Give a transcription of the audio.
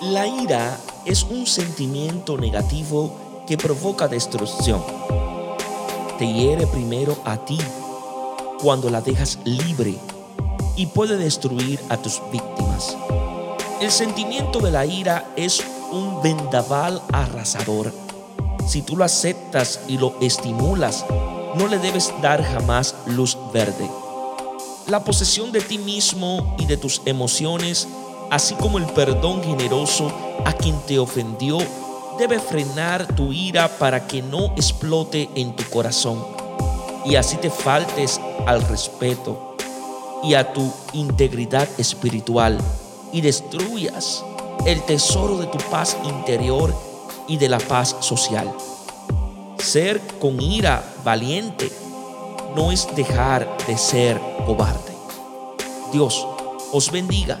La ira es un sentimiento negativo que provoca destrucción. Te hiere primero a ti cuando la dejas libre y puede destruir a tus víctimas. El sentimiento de la ira es un vendaval arrasador. Si tú lo aceptas y lo estimulas, no le debes dar jamás luz verde. La posesión de ti mismo y de tus emociones, así como el perdón generoso a quien te ofendió, debe frenar tu ira para que no explote en tu corazón y así te faltes al respeto y a tu integridad espiritual y destruyas el tesoro de tu paz interior y de la paz social. Ser con ira valiente no es dejar de ser cobarde. Dios os bendiga